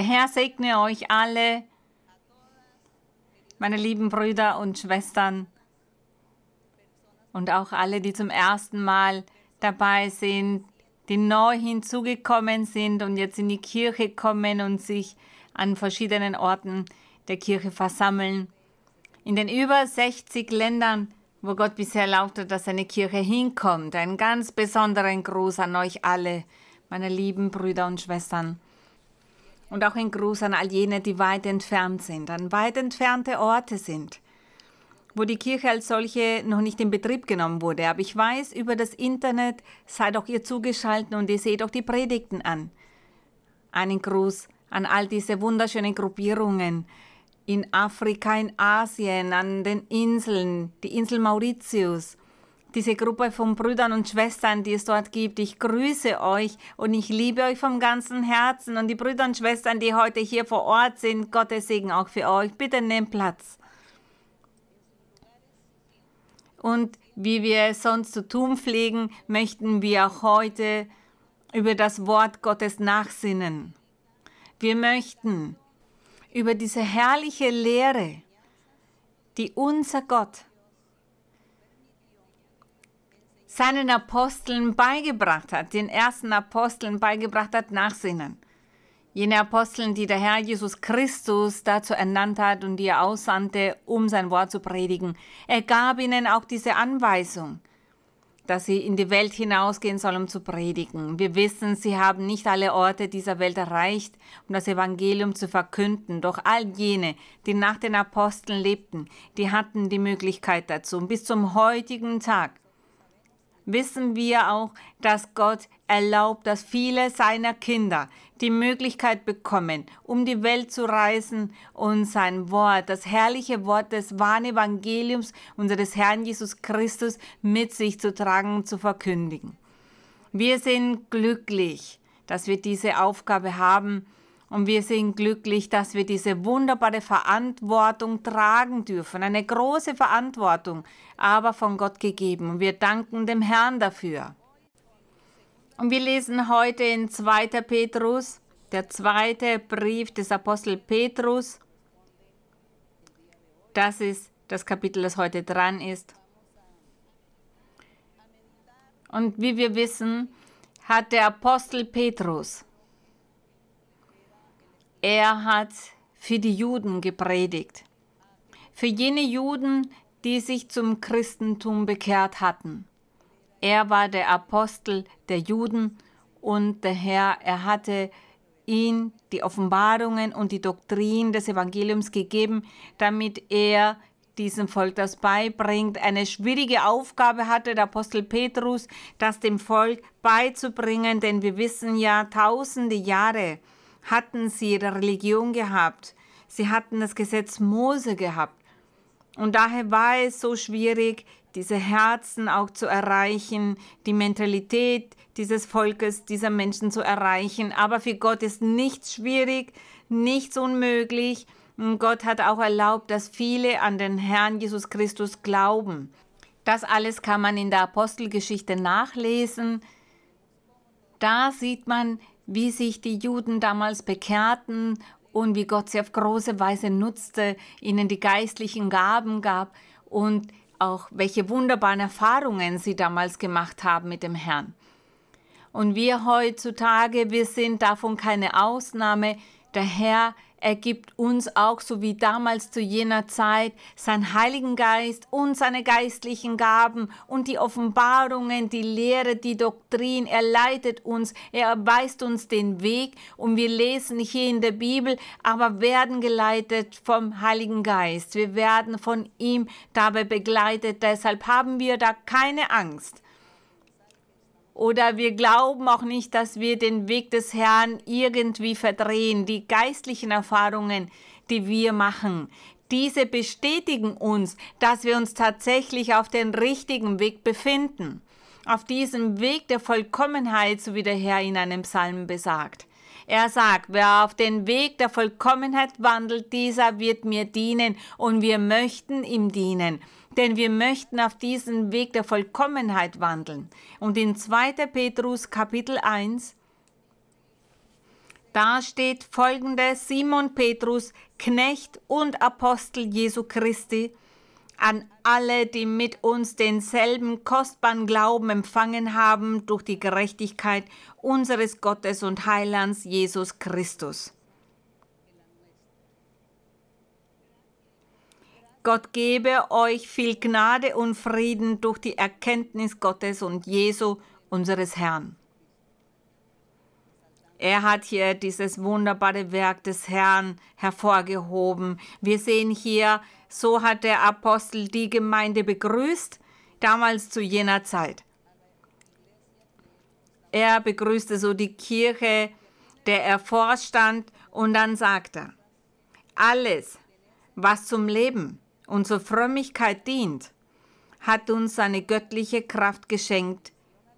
Der Herr segne euch alle, meine lieben Brüder und Schwestern und auch alle, die zum ersten Mal dabei sind, die neu hinzugekommen sind und jetzt in die Kirche kommen und sich an verschiedenen Orten der Kirche versammeln. In den über 60 Ländern, wo Gott bisher erlaubt hat, dass seine Kirche hinkommt. Einen ganz besonderen Gruß an euch alle, meine lieben Brüder und Schwestern. Und auch ein Gruß an all jene, die weit entfernt sind, an weit entfernte Orte sind, wo die Kirche als solche noch nicht in Betrieb genommen wurde. Aber ich weiß, über das Internet seid auch ihr zugeschaltet und ihr seht auch die Predigten an. Einen Gruß an all diese wunderschönen Gruppierungen in Afrika, in Asien, an den Inseln, die Insel Mauritius, diese Gruppe von Brüdern und Schwestern, die es dort gibt. Ich grüße euch und ich liebe euch vom ganzen Herzen. Und die Brüder und Schwestern, die heute hier vor Ort sind, Gottes Segen auch für euch. Bitte nehmt Platz. Und wie wir es sonst zu tun pflegen, möchten wir auch heute über das Wort Gottes nachsinnen. Wir möchten über diese herrliche Lehre, die unser Gott seinen Aposteln beigebracht hat, den ersten Aposteln beigebracht hat, nachsinnen. Jene Aposteln, die der Herr Jesus Christus dazu ernannt hat und die er aussandte, um sein Wort zu predigen. Er gab ihnen auch diese Anweisung, dass sie in die Welt hinausgehen sollen, um zu predigen. Wir wissen, sie haben nicht alle Orte dieser Welt erreicht, um das Evangelium zu verkünden. Doch all jene, die nach den Aposteln lebten, die hatten die Möglichkeit dazu. Und bis zum heutigen Tag wissen wir auch, dass Gott erlaubt, dass viele seiner Kinder die Möglichkeit bekommen, um die Welt zu reisen und sein Wort, das herrliche Wort des wahren Evangeliums unseres Herrn Jesus Christus mit sich zu tragen und zu verkündigen. Wir sind glücklich, dass wir diese Aufgabe haben, und wir sind glücklich, dass wir diese wunderbare Verantwortung tragen dürfen. Eine große Verantwortung, aber von Gott gegeben. Und wir danken dem Herrn dafür. Und wir lesen heute in 2. Petrus, der zweite Brief des Apostel Petrus. Das ist das Kapitel, das heute dran ist. Und wie wir wissen, hat der Apostel Petrus er hat für die Juden gepredigt. Für jene Juden, die sich zum Christentum bekehrt hatten. Er war der Apostel der Juden und der Herr, er hatte ihn die Offenbarungen und die Doktrin des Evangeliums gegeben, damit er diesem Volk das beibringt. Eine schwierige Aufgabe hatte der Apostel Petrus, das dem Volk beizubringen, denn wir wissen ja, tausende Jahre hatten sie ihre Religion gehabt. Sie hatten das Gesetz Mose gehabt. Und daher war es so schwierig, diese Herzen auch zu erreichen, die Mentalität dieses Volkes, dieser Menschen zu erreichen. Aber für Gott ist nichts schwierig, nichts unmöglich. Und Gott hat auch erlaubt, dass viele an den Herrn Jesus Christus glauben. Das alles kann man in der Apostelgeschichte nachlesen. Da sieht man, wie sich die Juden damals bekehrten und wie Gott sie auf große Weise nutzte, ihnen die geistlichen Gaben gab und auch welche wunderbaren Erfahrungen sie damals gemacht haben mit dem Herrn. Und wir heutzutage, wir sind davon keine Ausnahme. Der Herr er gibt uns auch, so wie damals zu jener Zeit, seinen Heiligen Geist und seine geistlichen Gaben und die Offenbarungen, die Lehre, die Doktrin. Er leitet uns, er weist uns den Weg und wir lesen hier in der Bibel, aber werden geleitet vom Heiligen Geist. Wir werden von ihm dabei begleitet. Deshalb haben wir da keine Angst. Oder wir glauben auch nicht, dass wir den Weg des Herrn irgendwie verdrehen. Die geistlichen Erfahrungen, die wir machen, diese bestätigen uns, dass wir uns tatsächlich auf den richtigen Weg befinden. Auf diesem Weg der Vollkommenheit, so wie der Herr in einem Psalm besagt. Er sagt, wer auf den Weg der Vollkommenheit wandelt, dieser wird mir dienen und wir möchten ihm dienen denn wir möchten auf diesen Weg der Vollkommenheit wandeln. Und in 2. Petrus Kapitel 1, Da steht folgendes, Simon Petrus, Knecht und Apostel Jesu Christi, an alle, die mit uns denselben kostbaren Glauben empfangen haben durch die Gerechtigkeit unseres Gottes und Heilands Jesus Christus. Gott gebe euch viel Gnade und Frieden durch die Erkenntnis Gottes und Jesu, unseres Herrn. Er hat hier dieses wunderbare Werk des Herrn hervorgehoben. Wir sehen hier, so hat der Apostel die Gemeinde begrüßt, damals zu jener Zeit. Er begrüßte so die Kirche, der er vorstand, und dann sagte er, alles, was zum Leben zur Frömmigkeit dient, hat uns seine göttliche Kraft geschenkt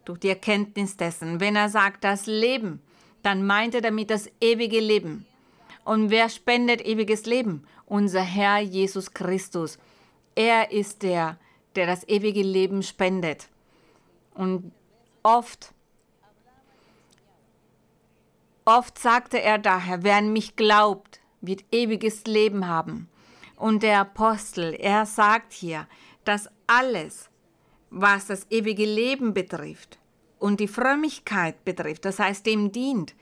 durch die Erkenntnis dessen. Wenn er sagt, das Leben, dann meint er damit das ewige Leben. Und wer spendet ewiges Leben? Unser Herr Jesus Christus. Er ist der, der das ewige Leben spendet. Und oft, oft sagte er daher, wer an mich glaubt, wird ewiges Leben haben. Und der Apostel, er sagt hier, dass alles, was das ewige Leben betrifft, und die Frömmigkeit betrifft, das heißt dem dient,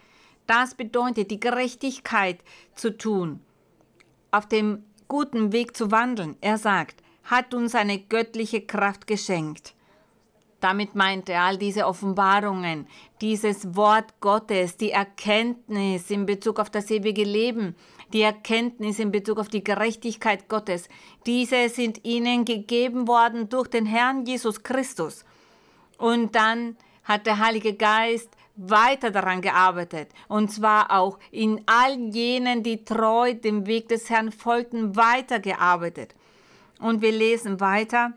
das bedeutet die Gerechtigkeit zu tun, auf dem guten Weg zu wandeln. Er sagt, hat uns eine göttliche Kraft geschenkt. Damit meint er all diese Offenbarungen, dieses Wort Gottes, die Erkenntnis in Bezug auf das ewige Leben, die Erkenntnis in Bezug auf die Gerechtigkeit Gottes. Diese sind ihnen gegeben worden durch den Herrn Jesus Christus. Und dann hat der Heilige Geist weiter daran gearbeitet. Und zwar auch in all jenen, die treu dem Weg des Herrn folgten, weitergearbeitet. Und wir lesen weiter.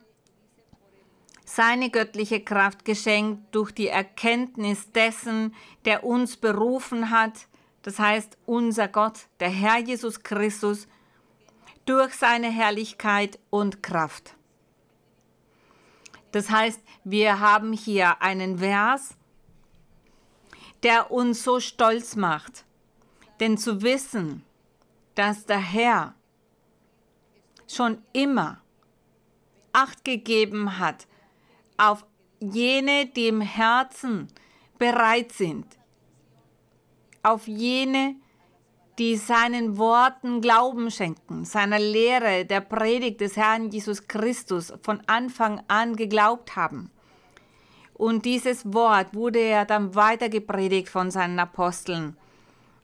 Seine göttliche Kraft geschenkt durch die Erkenntnis dessen, der uns berufen hat, das heißt unser Gott, der Herr Jesus Christus, durch seine Herrlichkeit und Kraft. Das heißt, wir haben hier einen Vers, der uns so stolz macht. Denn zu wissen, dass der Herr schon immer Acht gegeben hat auf jene, die im Herzen bereit sind, auf jene, die seinen Worten Glauben schenken, seiner Lehre, der Predigt des Herrn Jesus Christus von Anfang an geglaubt haben. Und dieses Wort wurde ja dann weiter gepredigt von seinen Aposteln.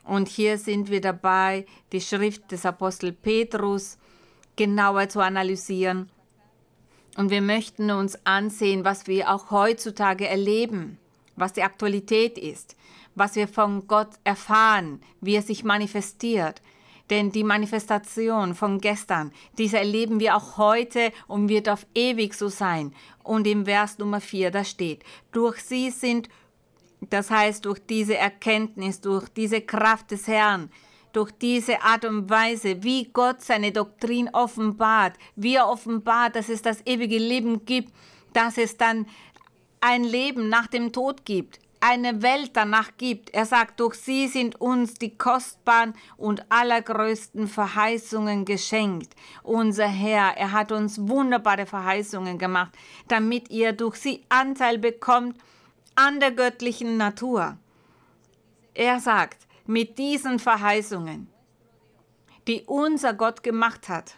Und hier sind wir dabei, die Schrift des Apostel Petrus genauer zu analysieren. Und wir möchten uns ansehen, was wir auch heutzutage erleben, was die Aktualität ist was wir von Gott erfahren, wie er sich manifestiert. Denn die Manifestation von gestern, diese erleben wir auch heute und wird auf ewig so sein. Und im Vers Nummer 4, da steht, durch sie sind, das heißt durch diese Erkenntnis, durch diese Kraft des Herrn, durch diese Art und Weise, wie Gott seine Doktrin offenbart, wie er offenbart, dass es das ewige Leben gibt, dass es dann ein Leben nach dem Tod gibt, eine Welt danach gibt. Er sagt, durch sie sind uns die kostbaren und allergrößten Verheißungen geschenkt. Unser Herr, er hat uns wunderbare Verheißungen gemacht, damit ihr durch sie Anteil bekommt an der göttlichen Natur. Er sagt, mit diesen Verheißungen, die unser Gott gemacht hat,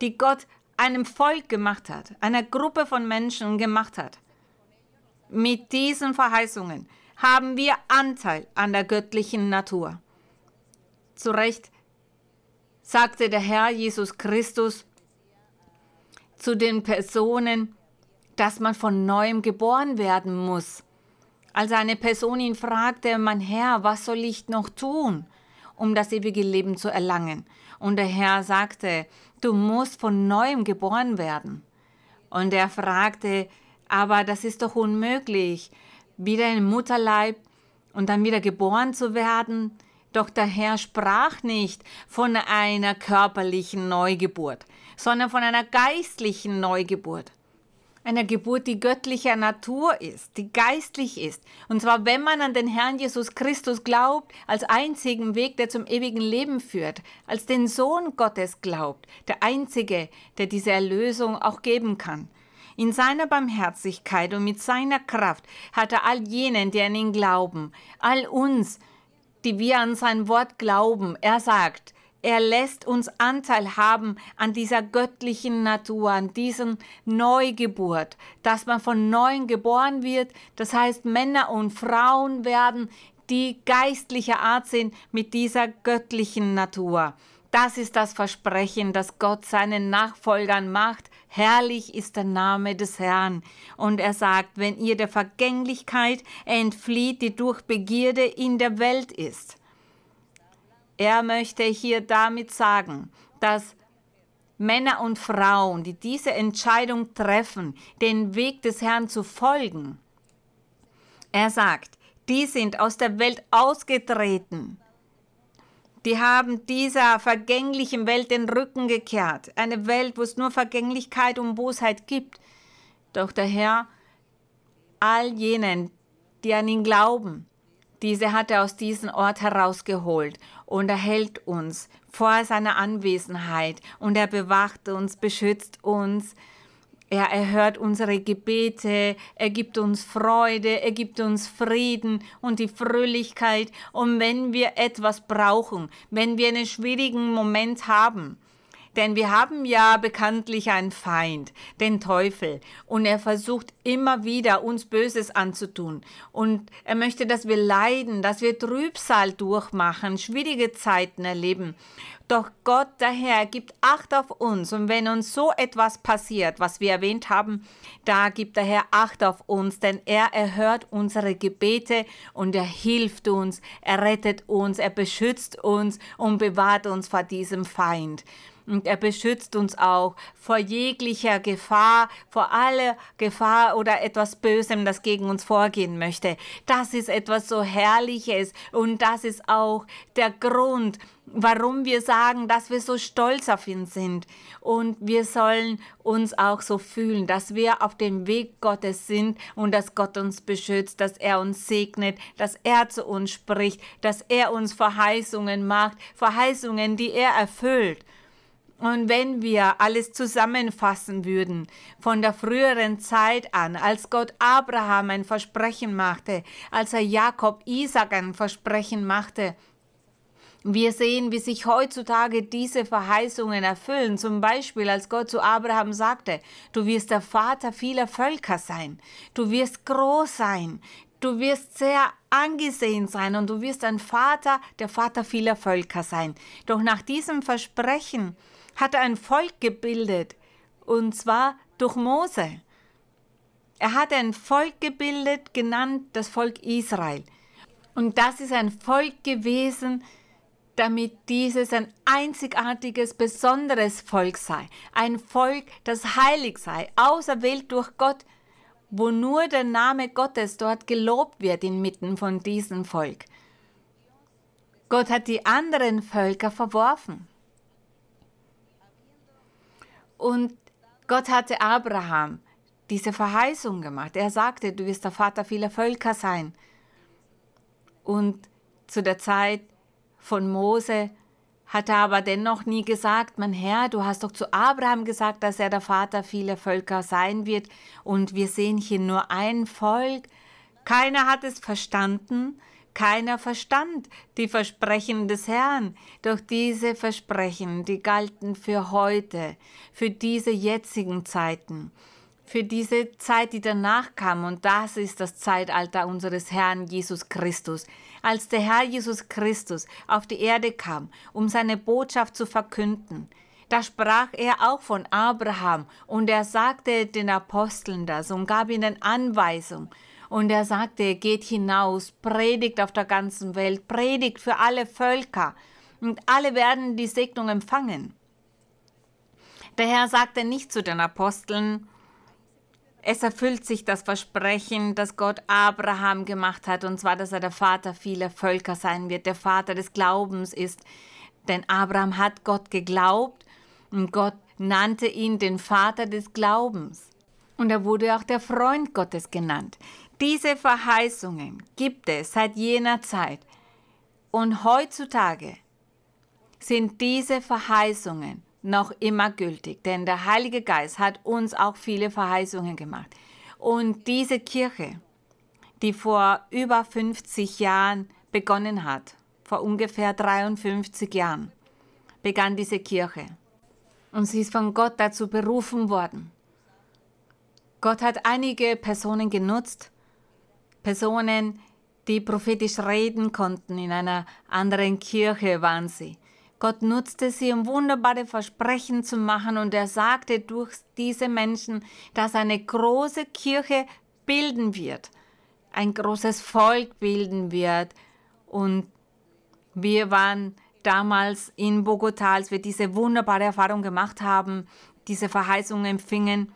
die Gott einem Volk gemacht hat, einer Gruppe von Menschen gemacht hat, mit diesen Verheißungen haben wir Anteil an der göttlichen Natur. Zu Recht sagte der Herr Jesus Christus zu den Personen, dass man von neuem geboren werden muss. Als eine Person ihn fragte, mein Herr, was soll ich noch tun, um das ewige Leben zu erlangen? Und der Herr sagte, du musst von neuem geboren werden. Und er fragte, aber das ist doch unmöglich, wieder im Mutterleib und dann wieder geboren zu werden. Doch der Herr sprach nicht von einer körperlichen Neugeburt, sondern von einer geistlichen Neugeburt. Eine Geburt, die göttlicher Natur ist, die geistlich ist. Und zwar, wenn man an den Herrn Jesus Christus glaubt, als einzigen Weg, der zum ewigen Leben führt, als den Sohn Gottes glaubt, der einzige, der diese Erlösung auch geben kann. In seiner Barmherzigkeit und mit seiner Kraft hat er all jenen, die an ihn glauben, all uns, die wir an sein Wort glauben, er sagt, er lässt uns Anteil haben an dieser göttlichen Natur, an diesen Neugeburt, dass man von neuem geboren wird. Das heißt, Männer und Frauen werden, die geistlicher Art sind mit dieser göttlichen Natur. Das ist das Versprechen, das Gott seinen Nachfolgern macht. Herrlich ist der Name des Herrn. Und er sagt, wenn ihr der Vergänglichkeit entflieht, die durch Begierde in der Welt ist. Er möchte hier damit sagen, dass Männer und Frauen, die diese Entscheidung treffen, den Weg des Herrn zu folgen, er sagt, die sind aus der Welt ausgetreten. Die haben dieser vergänglichen Welt den Rücken gekehrt. Eine Welt, wo es nur Vergänglichkeit und Bosheit gibt. Doch der Herr, all jenen, die an ihn glauben, diese hat er aus diesem Ort herausgeholt und er hält uns vor seiner Anwesenheit und er bewacht uns, beschützt uns. Er erhört unsere Gebete, er gibt uns Freude, er gibt uns Frieden und die Fröhlichkeit. Und wenn wir etwas brauchen, wenn wir einen schwierigen Moment haben, denn wir haben ja bekanntlich einen Feind, den Teufel, und er versucht immer wieder uns Böses anzutun. Und er möchte, dass wir leiden, dass wir Trübsal durchmachen, schwierige Zeiten erleben. Doch Gott daher gibt Acht auf uns und wenn uns so etwas passiert, was wir erwähnt haben, da gibt der Herr Acht auf uns, denn er erhört unsere Gebete und er hilft uns, er rettet uns, er beschützt uns und bewahrt uns vor diesem Feind. Und er beschützt uns auch vor jeglicher Gefahr, vor aller Gefahr oder etwas Bösem, das gegen uns vorgehen möchte. Das ist etwas so Herrliches und das ist auch der Grund, warum wir sagen, dass wir so stolz auf ihn sind. Und wir sollen uns auch so fühlen, dass wir auf dem Weg Gottes sind und dass Gott uns beschützt, dass er uns segnet, dass er zu uns spricht, dass er uns Verheißungen macht, Verheißungen, die er erfüllt. Und wenn wir alles zusammenfassen würden, von der früheren Zeit an, als Gott Abraham ein Versprechen machte, als er Jakob Isaac ein Versprechen machte, wir sehen, wie sich heutzutage diese Verheißungen erfüllen. Zum Beispiel, als Gott zu Abraham sagte, du wirst der Vater vieler Völker sein, du wirst groß sein, du wirst sehr angesehen sein und du wirst ein Vater, der Vater vieler Völker sein. Doch nach diesem Versprechen hat ein Volk gebildet, und zwar durch Mose. Er hat ein Volk gebildet, genannt das Volk Israel. Und das ist ein Volk gewesen, damit dieses ein einzigartiges, besonderes Volk sei. Ein Volk, das heilig sei, auserwählt durch Gott, wo nur der Name Gottes dort gelobt wird inmitten von diesem Volk. Gott hat die anderen Völker verworfen. Und Gott hatte Abraham diese Verheißung gemacht. Er sagte, du wirst der Vater vieler Völker sein. Und zu der Zeit von Mose hat er aber dennoch nie gesagt, mein Herr, du hast doch zu Abraham gesagt, dass er der Vater vieler Völker sein wird. Und wir sehen hier nur ein Volk. Keiner hat es verstanden. Keiner verstand die Versprechen des Herrn, doch diese Versprechen, die galten für heute, für diese jetzigen Zeiten, für diese Zeit, die danach kam, und das ist das Zeitalter unseres Herrn Jesus Christus. Als der Herr Jesus Christus auf die Erde kam, um seine Botschaft zu verkünden, da sprach er auch von Abraham. Und er sagte den Aposteln das und gab ihnen Anweisung und er sagte, geht hinaus, predigt auf der ganzen Welt, predigt für alle Völker und alle werden die Segnung empfangen. Der Herr sagte nicht zu den Aposteln, es erfüllt sich das Versprechen, das Gott Abraham gemacht hat, und zwar, dass er der Vater vieler Völker sein wird, der Vater des Glaubens ist. Denn Abraham hat Gott geglaubt und Gott nannte ihn den Vater des Glaubens. Und er wurde auch der Freund Gottes genannt. Diese Verheißungen gibt es seit jener Zeit. Und heutzutage sind diese Verheißungen noch immer gültig, denn der Heilige Geist hat uns auch viele Verheißungen gemacht. Und diese Kirche, die vor über 50 Jahren begonnen hat, vor ungefähr 53 Jahren, begann diese Kirche. Und sie ist von Gott dazu berufen worden. Gott hat einige Personen genutzt, Personen, die prophetisch reden konnten. In einer anderen Kirche waren sie. Gott nutzte sie, um wunderbare Versprechen zu machen und er sagte durch diese Menschen, dass eine große Kirche bilden wird, ein großes Volk bilden wird. Und wir waren damals in Bogotá, als wir diese wunderbare Erfahrung gemacht haben, diese Verheißung empfingen.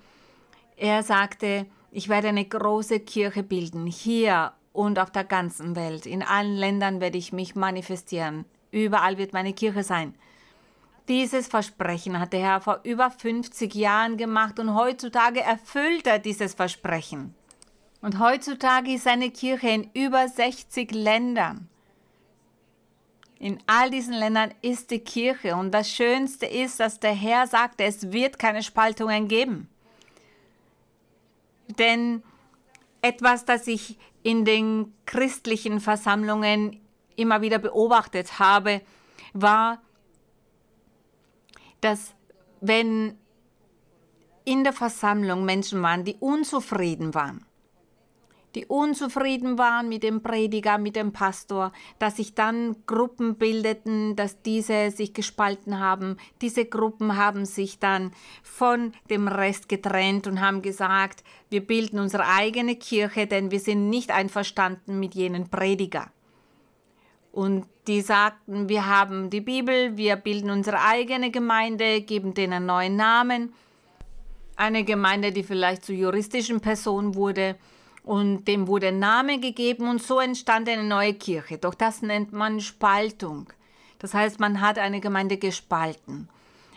Er sagte, ich werde eine große Kirche bilden, hier und auf der ganzen Welt. In allen Ländern werde ich mich manifestieren. Überall wird meine Kirche sein. Dieses Versprechen hat der Herr vor über 50 Jahren gemacht und heutzutage erfüllt er dieses Versprechen. Und heutzutage ist seine Kirche in über 60 Ländern. In all diesen Ländern ist die Kirche und das Schönste ist, dass der Herr sagte, es wird keine Spaltungen geben. Denn etwas, das ich in den christlichen Versammlungen immer wieder beobachtet habe, war, dass wenn in der Versammlung Menschen waren, die unzufrieden waren, die unzufrieden waren mit dem Prediger, mit dem Pastor, dass sich dann Gruppen bildeten, dass diese sich gespalten haben. Diese Gruppen haben sich dann von dem Rest getrennt und haben gesagt, wir bilden unsere eigene Kirche, denn wir sind nicht einverstanden mit jenen Prediger. Und die sagten, wir haben die Bibel, wir bilden unsere eigene Gemeinde, geben denen einen neuen Namen. Eine Gemeinde, die vielleicht zu juristischen Personen wurde und dem wurde Name gegeben und so entstand eine neue Kirche. Doch das nennt man Spaltung. Das heißt, man hat eine Gemeinde gespalten.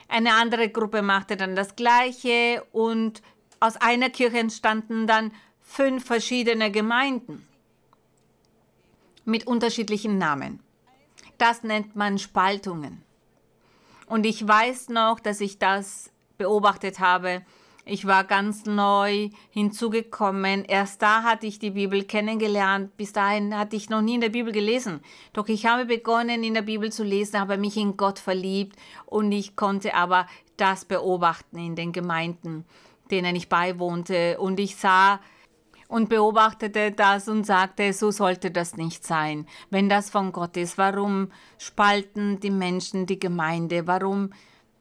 Eine andere Gruppe machte dann das Gleiche und aus einer Kirche entstanden dann fünf verschiedene Gemeinden mit unterschiedlichen Namen. Das nennt man Spaltungen. Und ich weiß noch, dass ich das beobachtet habe. Ich war ganz neu hinzugekommen. Erst da hatte ich die Bibel kennengelernt. Bis dahin hatte ich noch nie in der Bibel gelesen. Doch ich habe begonnen, in der Bibel zu lesen, habe mich in Gott verliebt und ich konnte aber das beobachten in den Gemeinden, denen ich beiwohnte. Und ich sah, und beobachtete das und sagte, so sollte das nicht sein. Wenn das von Gott ist, warum spalten die Menschen die Gemeinde? Warum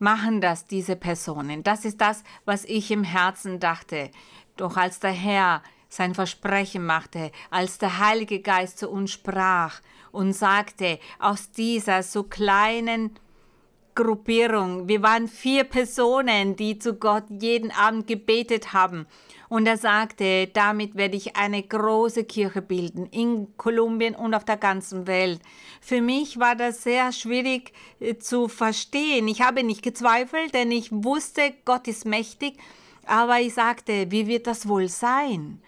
machen das diese Personen? Das ist das, was ich im Herzen dachte. Doch als der Herr sein Versprechen machte, als der Heilige Geist zu uns sprach und sagte, aus dieser so kleinen Gruppierung, wir waren vier Personen, die zu Gott jeden Abend gebetet haben und er sagte, damit werde ich eine große Kirche bilden in Kolumbien und auf der ganzen Welt. Für mich war das sehr schwierig äh, zu verstehen. Ich habe nicht gezweifelt, denn ich wusste, Gott ist mächtig. Aber ich sagte, wie wird das wohl sein?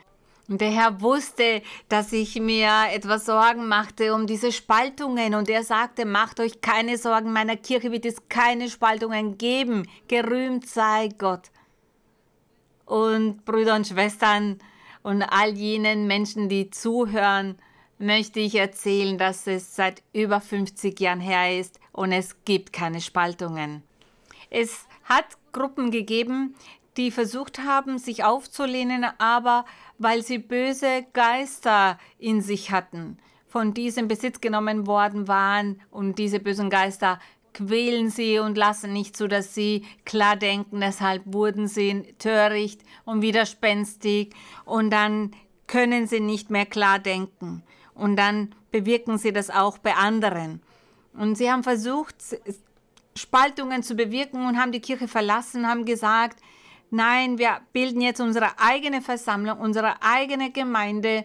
Und der Herr wusste, dass ich mir etwas Sorgen machte um diese Spaltungen. Und er sagte, macht euch keine Sorgen, meiner Kirche wird es keine Spaltungen geben. Gerühmt sei Gott und Brüder und Schwestern und all jenen Menschen, die zuhören, möchte ich erzählen, dass es seit über 50 Jahren her ist und es gibt keine Spaltungen. Es hat Gruppen gegeben, die versucht haben, sich aufzulehnen, aber weil sie böse Geister in sich hatten, von diesem Besitz genommen worden waren und diese bösen Geister quälen sie und lassen nicht zu, dass sie klar denken. Deshalb wurden sie töricht und widerspenstig und dann können sie nicht mehr klar denken. Und dann bewirken sie das auch bei anderen. Und sie haben versucht, Spaltungen zu bewirken und haben die Kirche verlassen, haben gesagt, nein, wir bilden jetzt unsere eigene Versammlung, unsere eigene Gemeinde.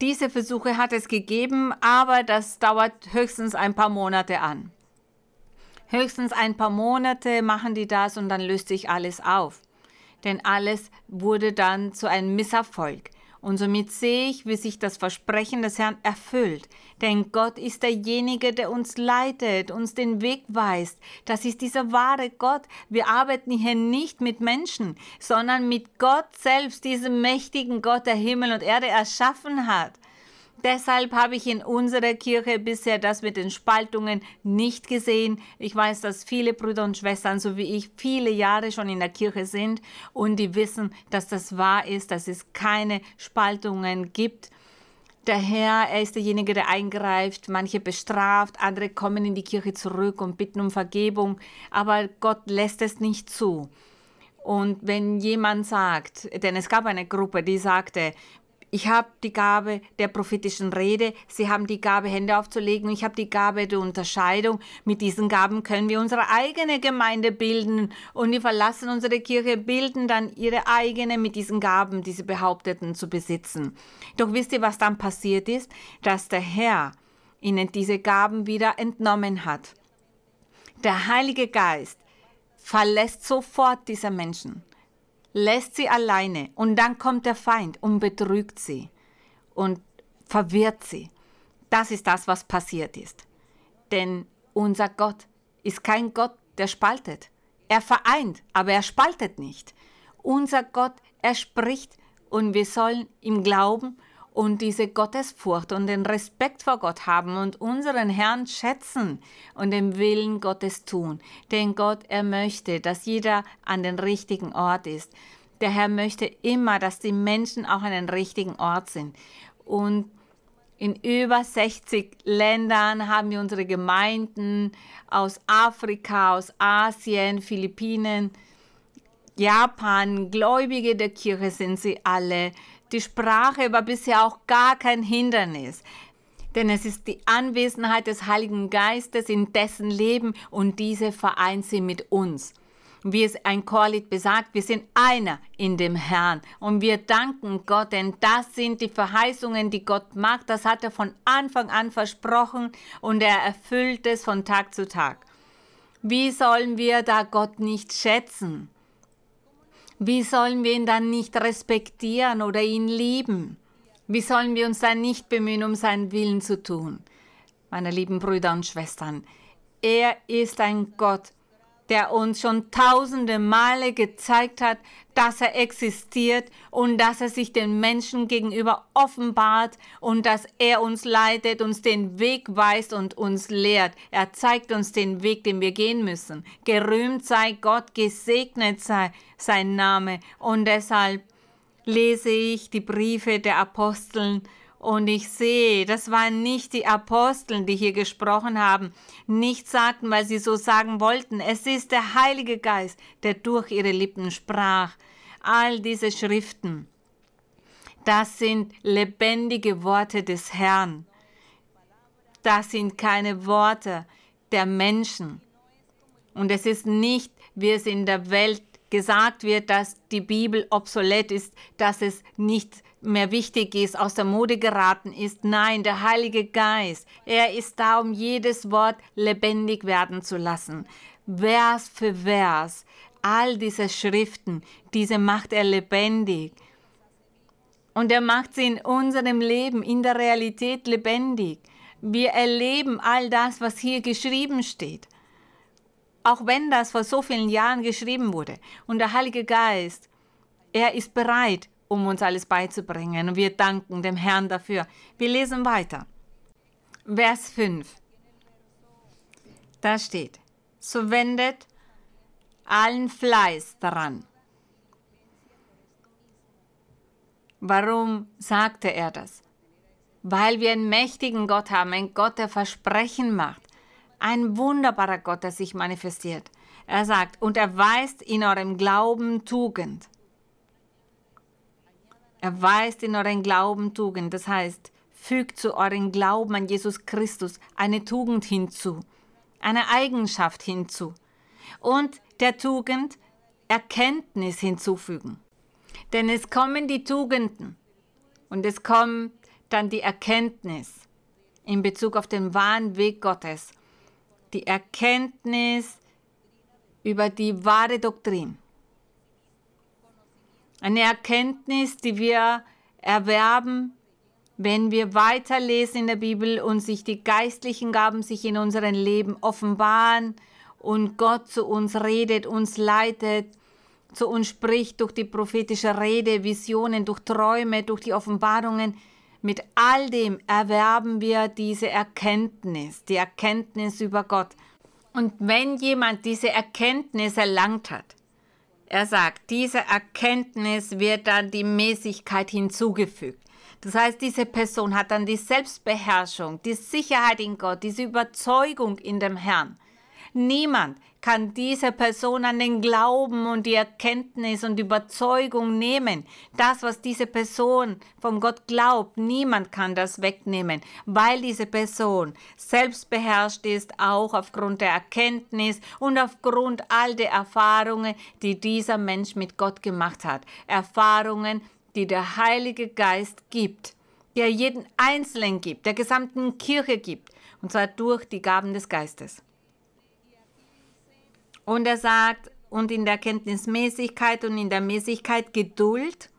Diese Versuche hat es gegeben, aber das dauert höchstens ein paar Monate an. Höchstens ein paar Monate machen die das und dann löst sich alles auf. denn alles wurde dann zu einem Misserfolg. Und somit sehe ich, wie sich das Versprechen des Herrn erfüllt. Denn Gott ist derjenige, der uns leitet, uns den Weg weist. Das ist dieser wahre Gott. Wir arbeiten hier nicht mit Menschen, sondern mit Gott selbst, diesem mächtigen Gott, der Himmel und Erde erschaffen hat. Deshalb habe ich in unserer Kirche bisher das mit den Spaltungen nicht gesehen. Ich weiß, dass viele Brüder und Schwestern, so wie ich, viele Jahre schon in der Kirche sind und die wissen, dass das wahr ist, dass es keine Spaltungen gibt. Der Herr, er ist derjenige, der eingreift, manche bestraft, andere kommen in die Kirche zurück und bitten um Vergebung, aber Gott lässt es nicht zu. Und wenn jemand sagt, denn es gab eine Gruppe, die sagte, ich habe die Gabe der prophetischen Rede, Sie haben die Gabe, Hände aufzulegen, ich habe die Gabe der Unterscheidung. Mit diesen Gaben können wir unsere eigene Gemeinde bilden und die verlassen unsere Kirche, bilden dann ihre eigene mit diesen Gaben, die sie behaupteten zu besitzen. Doch wisst ihr, was dann passiert ist? Dass der Herr ihnen diese Gaben wieder entnommen hat. Der Heilige Geist verlässt sofort diese Menschen lässt sie alleine und dann kommt der Feind und betrügt sie und verwirrt sie. Das ist das, was passiert ist. Denn unser Gott ist kein Gott, der spaltet. Er vereint, aber er spaltet nicht. Unser Gott, er spricht und wir sollen ihm glauben und diese Gottesfurcht und den Respekt vor Gott haben und unseren Herrn schätzen und den Willen Gottes tun. Denn Gott, er möchte, dass jeder an den richtigen Ort ist. Der Herr möchte immer, dass die Menschen auch an den richtigen Ort sind. Und in über 60 Ländern haben wir unsere Gemeinden aus Afrika, aus Asien, Philippinen, Japan, Gläubige der Kirche sind sie alle. Die Sprache war bisher auch gar kein Hindernis. Denn es ist die Anwesenheit des Heiligen Geistes in dessen Leben und diese vereint sie mit uns. Wie es ein Chorlied besagt, wir sind einer in dem Herrn und wir danken Gott, denn das sind die Verheißungen, die Gott macht. Das hat er von Anfang an versprochen und er erfüllt es von Tag zu Tag. Wie sollen wir da Gott nicht schätzen? Wie sollen wir ihn dann nicht respektieren oder ihn lieben? Wie sollen wir uns dann nicht bemühen, um seinen Willen zu tun? Meine lieben Brüder und Schwestern, er ist ein Gott, der uns schon tausende Male gezeigt hat, dass er existiert und dass er sich den Menschen gegenüber offenbart und dass er uns leitet, uns den Weg weist und uns lehrt. Er zeigt uns den Weg, den wir gehen müssen. Gerühmt sei Gott, gesegnet sei sein Name. Und deshalb lese ich die Briefe der Aposteln und ich sehe, das waren nicht die Aposteln, die hier gesprochen haben, nicht sagten, weil sie so sagen wollten. Es ist der Heilige Geist, der durch ihre Lippen sprach. All diese Schriften, das sind lebendige Worte des Herrn. Das sind keine Worte der Menschen. Und es ist nicht, wie es in der Welt gesagt wird, dass die Bibel obsolet ist, dass es nicht mehr wichtig ist, aus der Mode geraten ist. Nein, der Heilige Geist, er ist da, um jedes Wort lebendig werden zu lassen. Vers für Vers, all diese Schriften, diese macht er lebendig. Und er macht sie in unserem Leben, in der Realität lebendig. Wir erleben all das, was hier geschrieben steht. Auch wenn das vor so vielen Jahren geschrieben wurde. Und der Heilige Geist, er ist bereit, um uns alles beizubringen. Und wir danken dem Herrn dafür. Wir lesen weiter. Vers 5. Da steht, so wendet allen Fleiß daran. Warum sagte er das? Weil wir einen mächtigen Gott haben, einen Gott, der Versprechen macht, ein wunderbarer Gott, der sich manifestiert. Er sagt, und erweist in eurem Glauben Tugend. Erweist in euren Glauben Tugend. Das heißt, fügt zu euren Glauben an Jesus Christus eine Tugend hinzu, eine Eigenschaft hinzu. Und der Tugend Erkenntnis hinzufügen. Denn es kommen die Tugenden und es kommt dann die Erkenntnis in Bezug auf den wahren Weg Gottes. Die Erkenntnis über die wahre Doktrin Eine Erkenntnis, die wir erwerben, wenn wir weiterlesen in der Bibel und sich die geistlichen Gaben sich in unserem Leben offenbaren und Gott zu uns redet, uns leitet, zu uns spricht durch die prophetische Rede, Visionen, durch Träume, durch die Offenbarungen. Mit all dem erwerben wir diese Erkenntnis, die Erkenntnis über Gott. Und wenn jemand diese Erkenntnis erlangt hat, er sagt, diese Erkenntnis wird dann die Mäßigkeit hinzugefügt. Das heißt, diese Person hat dann die Selbstbeherrschung, die Sicherheit in Gott, diese Überzeugung in dem Herrn. Niemand kann diese Person an den Glauben und die Erkenntnis und Überzeugung nehmen. Das, was diese Person von Gott glaubt, niemand kann das wegnehmen, weil diese Person selbstbeherrscht ist, auch aufgrund der Erkenntnis und aufgrund all der Erfahrungen, die dieser Mensch mit Gott gemacht hat. Erfahrungen, die der Heilige Geist gibt, der jeden Einzelnen gibt, der gesamten Kirche gibt, und zwar durch die Gaben des Geistes. Und er sagt, und in der Kenntnismäßigkeit und in der Mäßigkeit Geduld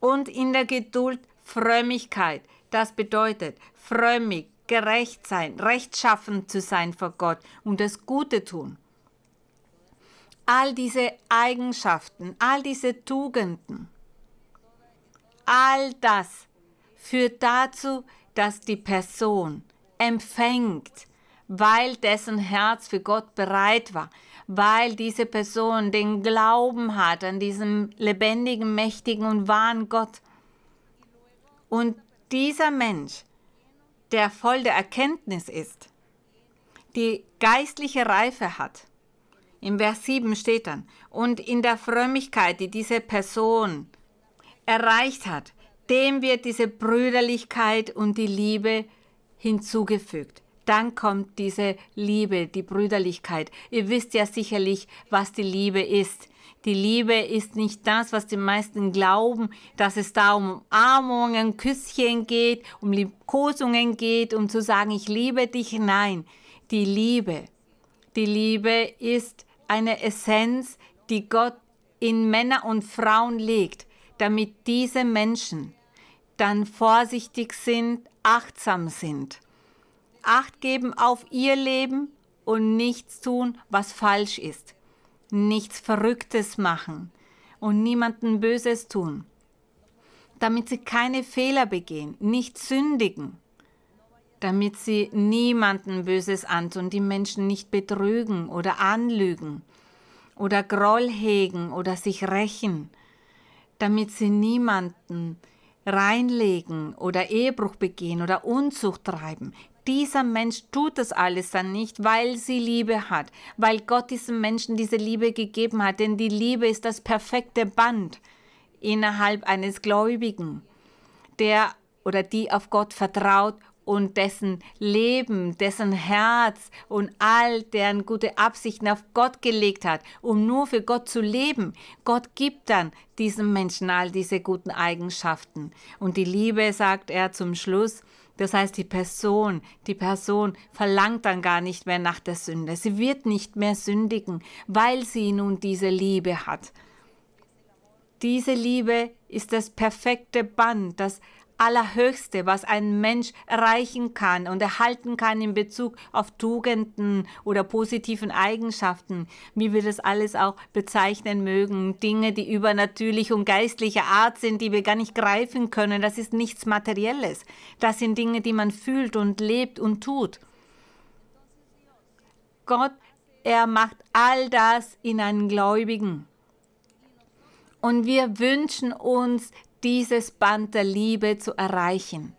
und in der Geduld Frömmigkeit. Das bedeutet frömmig, gerecht sein, rechtschaffen zu sein vor Gott und das Gute tun. All diese Eigenschaften, all diese Tugenden, all das führt dazu, dass die Person empfängt, weil dessen Herz für Gott bereit war, weil diese Person den Glauben hat an diesen lebendigen, mächtigen und wahren Gott. Und dieser Mensch, der voll der Erkenntnis ist, die geistliche Reife hat, im Vers 7 steht dann, und in der Frömmigkeit, die diese Person erreicht hat, dem wird diese Brüderlichkeit und die Liebe hinzugefügt dann kommt diese Liebe, die Brüderlichkeit. Ihr wisst ja sicherlich, was die Liebe ist. Die Liebe ist nicht das, was die meisten glauben, dass es da um Umarmungen, Küsschen geht, um Liebkosungen geht, um zu sagen, ich liebe dich. Nein, die Liebe. Die Liebe ist eine Essenz, die Gott in Männer und Frauen legt, damit diese Menschen dann vorsichtig sind, achtsam sind Acht geben auf ihr Leben und nichts tun, was falsch ist. Nichts Verrücktes machen und niemanden Böses tun. Damit sie keine Fehler begehen, nicht sündigen. Damit sie niemanden Böses antun, die Menschen nicht betrügen oder anlügen oder Groll hegen oder sich rächen. Damit sie niemanden reinlegen oder Ehebruch begehen oder Unzucht treiben dieser Mensch tut das alles dann nicht, weil sie Liebe hat, weil Gott diesem Menschen diese Liebe gegeben hat. Denn die Liebe ist das perfekte Band innerhalb eines Gläubigen, der oder die auf Gott vertraut und dessen Leben, dessen Herz und all deren gute Absichten auf Gott gelegt hat, um nur für Gott zu leben. Gott gibt dann diesem Menschen all diese guten Eigenschaften. Und die Liebe, sagt er zum Schluss, das heißt, die Person, die Person verlangt dann gar nicht mehr nach der Sünde. Sie wird nicht mehr sündigen, weil sie nun diese Liebe hat. Diese Liebe ist das perfekte Band, das Allerhöchste, was ein Mensch erreichen kann und erhalten kann in Bezug auf Tugenden oder positiven Eigenschaften, wie wir das alles auch bezeichnen mögen. Dinge, die übernatürlich und geistlicher Art sind, die wir gar nicht greifen können. Das ist nichts Materielles. Das sind Dinge, die man fühlt und lebt und tut. Gott, er macht all das in einen Gläubigen. Und wir wünschen uns dieses Band der Liebe zu erreichen.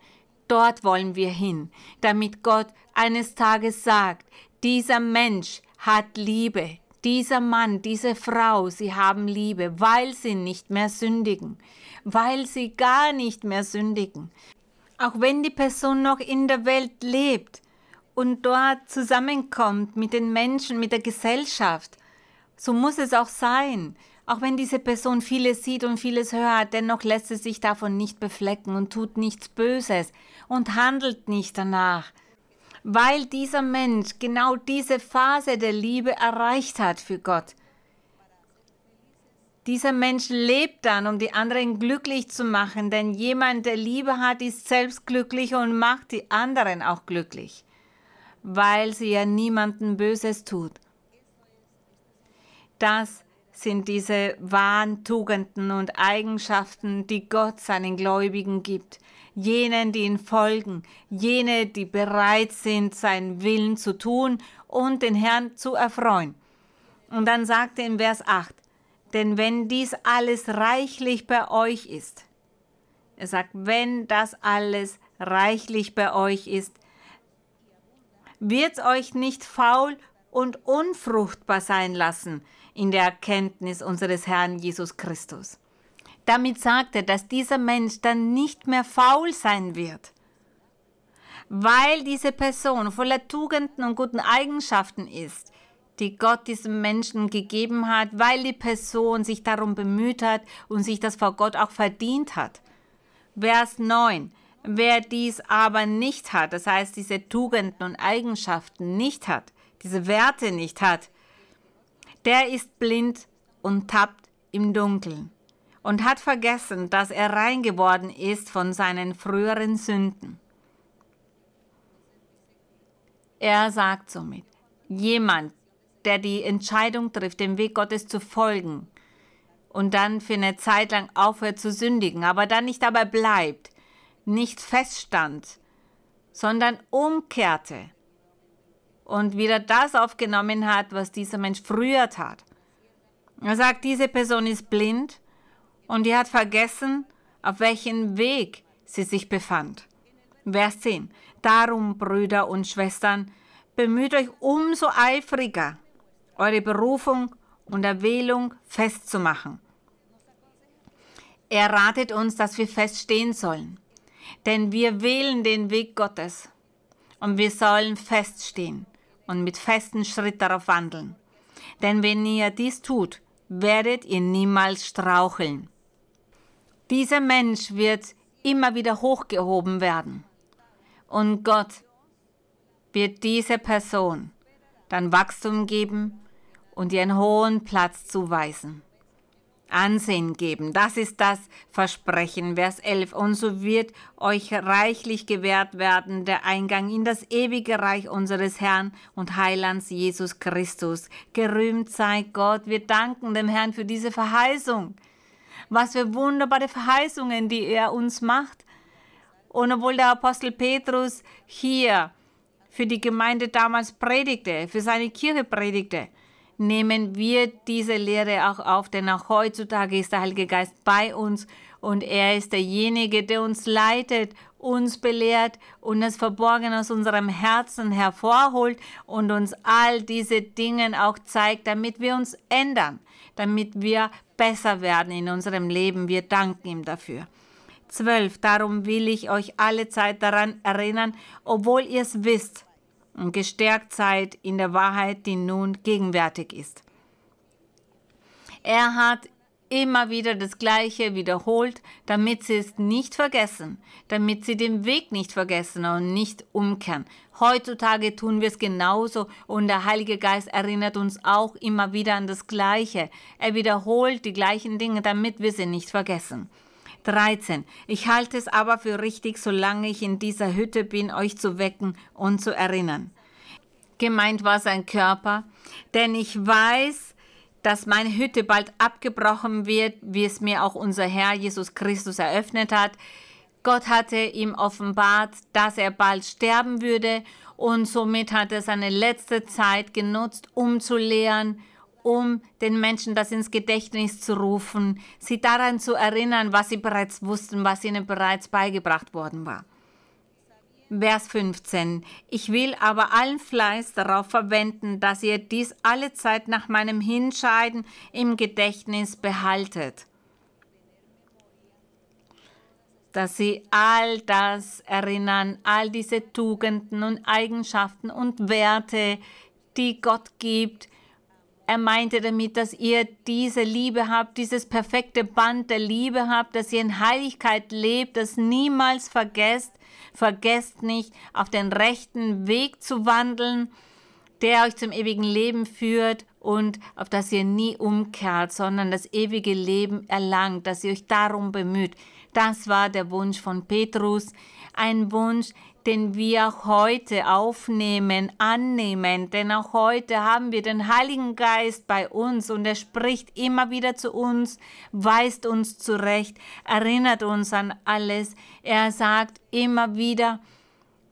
Dort wollen wir hin, damit Gott eines Tages sagt, dieser Mensch hat Liebe, dieser Mann, diese Frau, sie haben Liebe, weil sie nicht mehr sündigen, weil sie gar nicht mehr sündigen. Auch wenn die Person noch in der Welt lebt und dort zusammenkommt mit den Menschen, mit der Gesellschaft, so muss es auch sein. Auch wenn diese Person vieles sieht und vieles hört, dennoch lässt sie sich davon nicht beflecken und tut nichts Böses und handelt nicht danach, weil dieser Mensch genau diese Phase der Liebe erreicht hat für Gott. dieser Mensch lebt dann, um die anderen glücklich zu machen, denn jemand, der Liebe hat, ist selbst glücklich und macht die anderen auch glücklich, weil sie ja niemandem Böses tut. Das sind diese wahren Tugenden und Eigenschaften, die Gott seinen Gläubigen gibt, jenen, die ihn folgen, jene, die bereit sind, seinen Willen zu tun und den Herrn zu erfreuen. Und dann sagt er in Vers 8, denn wenn dies alles reichlich bei euch ist, er sagt, wenn das alles reichlich bei euch ist, wird es euch nicht faul und unfruchtbar sein lassen in der Erkenntnis unseres Herrn Jesus Christus. Damit sagt er, dass dieser Mensch dann nicht mehr faul sein wird, weil diese Person voller Tugenden und guten Eigenschaften ist, die Gott diesem Menschen gegeben hat, weil die Person sich darum bemüht hat und sich das vor Gott auch verdient hat. Vers 9. Wer dies aber nicht hat, das heißt diese Tugenden und Eigenschaften nicht hat, diese Werte nicht hat, der ist blind und tappt im Dunkeln und hat vergessen, dass er rein geworden ist von seinen früheren Sünden. Er sagt somit, jemand, der die Entscheidung trifft, dem Weg Gottes zu folgen und dann für eine Zeit lang aufhört zu sündigen, aber dann nicht dabei bleibt, nicht feststand, sondern umkehrte und wieder das aufgenommen hat, was dieser Mensch früher tat. Er sagt, diese Person ist blind und die hat vergessen, auf welchem Weg sie sich befand. Vers 10. Darum, Brüder und Schwestern, bemüht euch umso eifriger, eure Berufung und Erwählung festzumachen. Er ratet uns, dass wir feststehen sollen, denn wir wählen den Weg Gottes und wir sollen feststehen und mit festem Schritt darauf wandeln. Denn wenn ihr dies tut, werdet ihr niemals straucheln. Dieser Mensch wird immer wieder hochgehoben werden. Und Gott wird dieser Person dann Wachstum geben und ihr einen hohen Platz zuweisen. Ansehen geben, das ist das Versprechen, Vers 11. Und so wird euch reichlich gewährt werden der Eingang in das ewige Reich unseres Herrn und Heilands Jesus Christus. Gerühmt sei Gott, wir danken dem Herrn für diese Verheißung. Was für wunderbare Verheißungen, die er uns macht. Und obwohl der Apostel Petrus hier für die Gemeinde damals predigte, für seine Kirche predigte, nehmen wir diese Lehre auch auf, denn auch heutzutage ist der Heilige Geist bei uns und er ist derjenige, der uns leitet, uns belehrt und das Verborgene aus unserem Herzen hervorholt und uns all diese Dinge auch zeigt, damit wir uns ändern, damit wir besser werden in unserem Leben. Wir danken ihm dafür. 12. Darum will ich euch alle Zeit daran erinnern, obwohl ihr es wisst und gestärkt seid in der Wahrheit, die nun gegenwärtig ist. Er hat immer wieder das Gleiche wiederholt, damit sie es nicht vergessen, damit sie den Weg nicht vergessen und nicht umkehren. Heutzutage tun wir es genauso und der Heilige Geist erinnert uns auch immer wieder an das Gleiche. Er wiederholt die gleichen Dinge, damit wir sie nicht vergessen. 13. Ich halte es aber für richtig, solange ich in dieser Hütte bin, euch zu wecken und zu erinnern. Gemeint war sein Körper, denn ich weiß, dass meine Hütte bald abgebrochen wird, wie es mir auch unser Herr Jesus Christus eröffnet hat. Gott hatte ihm offenbart, dass er bald sterben würde und somit hat er seine letzte Zeit genutzt, um zu lehren, um den Menschen das ins Gedächtnis zu rufen, sie daran zu erinnern, was sie bereits wussten, was ihnen bereits beigebracht worden war. Vers 15. Ich will aber allen Fleiß darauf verwenden, dass ihr dies alle Zeit nach meinem Hinscheiden im Gedächtnis behaltet. Dass sie all das erinnern, all diese Tugenden und Eigenschaften und Werte, die Gott gibt, er meinte damit, dass ihr diese Liebe habt, dieses perfekte Band der Liebe habt, dass ihr in Heiligkeit lebt, das niemals vergesst. Vergesst nicht, auf den rechten Weg zu wandeln, der euch zum ewigen Leben führt und auf das ihr nie umkehrt, sondern das ewige Leben erlangt, dass ihr euch darum bemüht. Das war der Wunsch von Petrus, ein Wunsch, den wir heute aufnehmen, annehmen, denn auch heute haben wir den Heiligen Geist bei uns und er spricht immer wieder zu uns, weist uns zurecht, erinnert uns an alles. Er sagt immer wieder,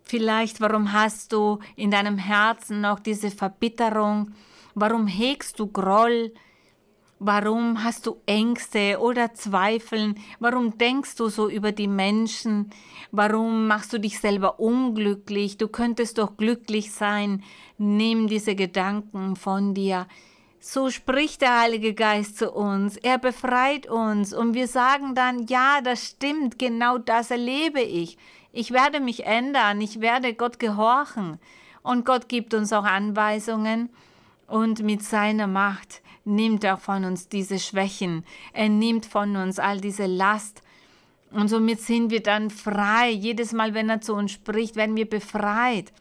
vielleicht, warum hast du in deinem Herzen noch diese Verbitterung? Warum hegst du Groll? Warum hast du Ängste oder Zweifeln? Warum denkst du so über die Menschen? Warum machst du dich selber unglücklich? Du könntest doch glücklich sein. Nimm diese Gedanken von dir. So spricht der Heilige Geist zu uns. Er befreit uns und wir sagen dann, ja, das stimmt, genau das erlebe ich. Ich werde mich ändern, ich werde Gott gehorchen. Und Gott gibt uns auch Anweisungen und mit seiner Macht nimmt er von uns diese Schwächen. Er nimmt von uns all diese Last. Und somit sind wir dann frei. Jedes Mal, wenn er zu uns spricht, werden wir befreit.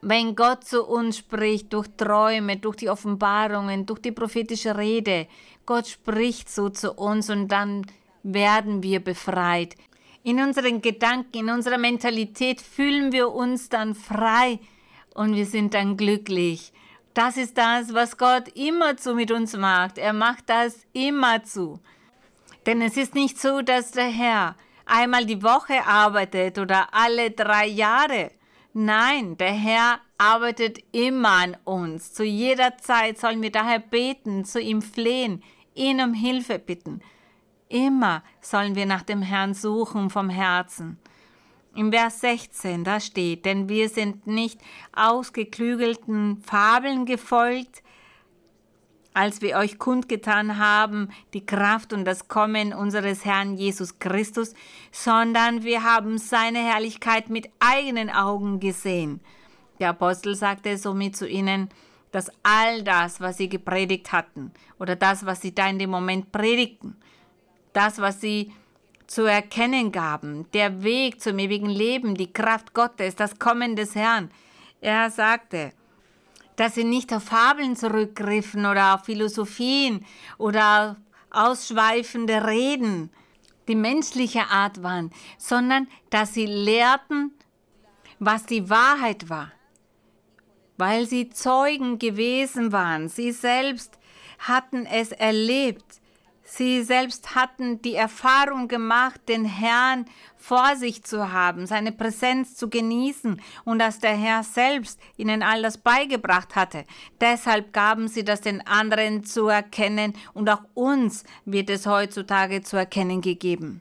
Wenn Gott zu uns spricht, durch Träume, durch die Offenbarungen, durch die prophetische Rede, Gott spricht so zu uns und dann werden wir befreit. In unseren Gedanken, in unserer Mentalität fühlen wir uns dann frei und wir sind dann glücklich. Das ist das, was Gott immerzu mit uns macht. Er macht das immerzu. Denn es ist nicht so, dass der Herr einmal die Woche arbeitet oder alle drei Jahre. Nein, der Herr arbeitet immer an uns. Zu jeder Zeit sollen wir daher beten, zu ihm flehen, ihn um Hilfe bitten. Immer sollen wir nach dem Herrn suchen vom Herzen. Im Vers 16, da steht, denn wir sind nicht ausgeklügelten Fabeln gefolgt, als wir euch kundgetan haben, die Kraft und das Kommen unseres Herrn Jesus Christus, sondern wir haben seine Herrlichkeit mit eigenen Augen gesehen. Der Apostel sagte somit zu ihnen, dass all das, was sie gepredigt hatten, oder das, was sie da in dem Moment predigten, das, was sie zu erkennen gaben, der Weg zum ewigen Leben, die Kraft Gottes, das Kommen des Herrn. Er sagte, dass sie nicht auf Fabeln zurückgriffen oder auf Philosophien oder ausschweifende Reden, die menschliche Art waren, sondern dass sie lehrten, was die Wahrheit war, weil sie Zeugen gewesen waren. Sie selbst hatten es erlebt. Sie selbst hatten die Erfahrung gemacht, den Herrn vor sich zu haben, seine Präsenz zu genießen und dass der Herr selbst ihnen all das beigebracht hatte. Deshalb gaben sie das den anderen zu erkennen und auch uns wird es heutzutage zu erkennen gegeben.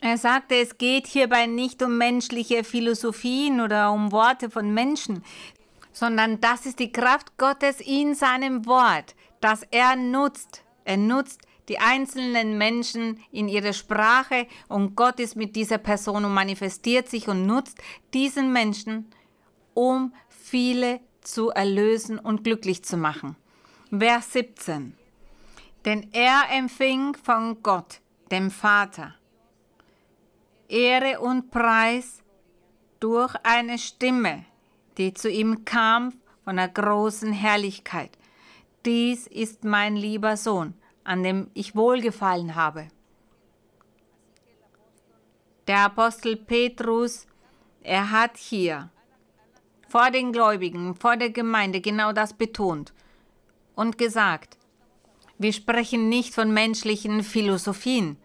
Er sagte, es geht hierbei nicht um menschliche Philosophien oder um Worte von Menschen, sondern das ist die Kraft Gottes in seinem Wort, das er nutzt. Er nutzt die einzelnen Menschen in ihrer Sprache und Gott ist mit dieser Person und manifestiert sich und nutzt diesen Menschen, um viele zu erlösen und glücklich zu machen. Vers 17. Denn er empfing von Gott, dem Vater, Ehre und Preis durch eine Stimme, die zu ihm kam von einer großen Herrlichkeit. Dies ist mein lieber Sohn, an dem ich wohlgefallen habe. Der Apostel Petrus, er hat hier vor den Gläubigen, vor der Gemeinde genau das betont und gesagt, wir sprechen nicht von menschlichen Philosophien,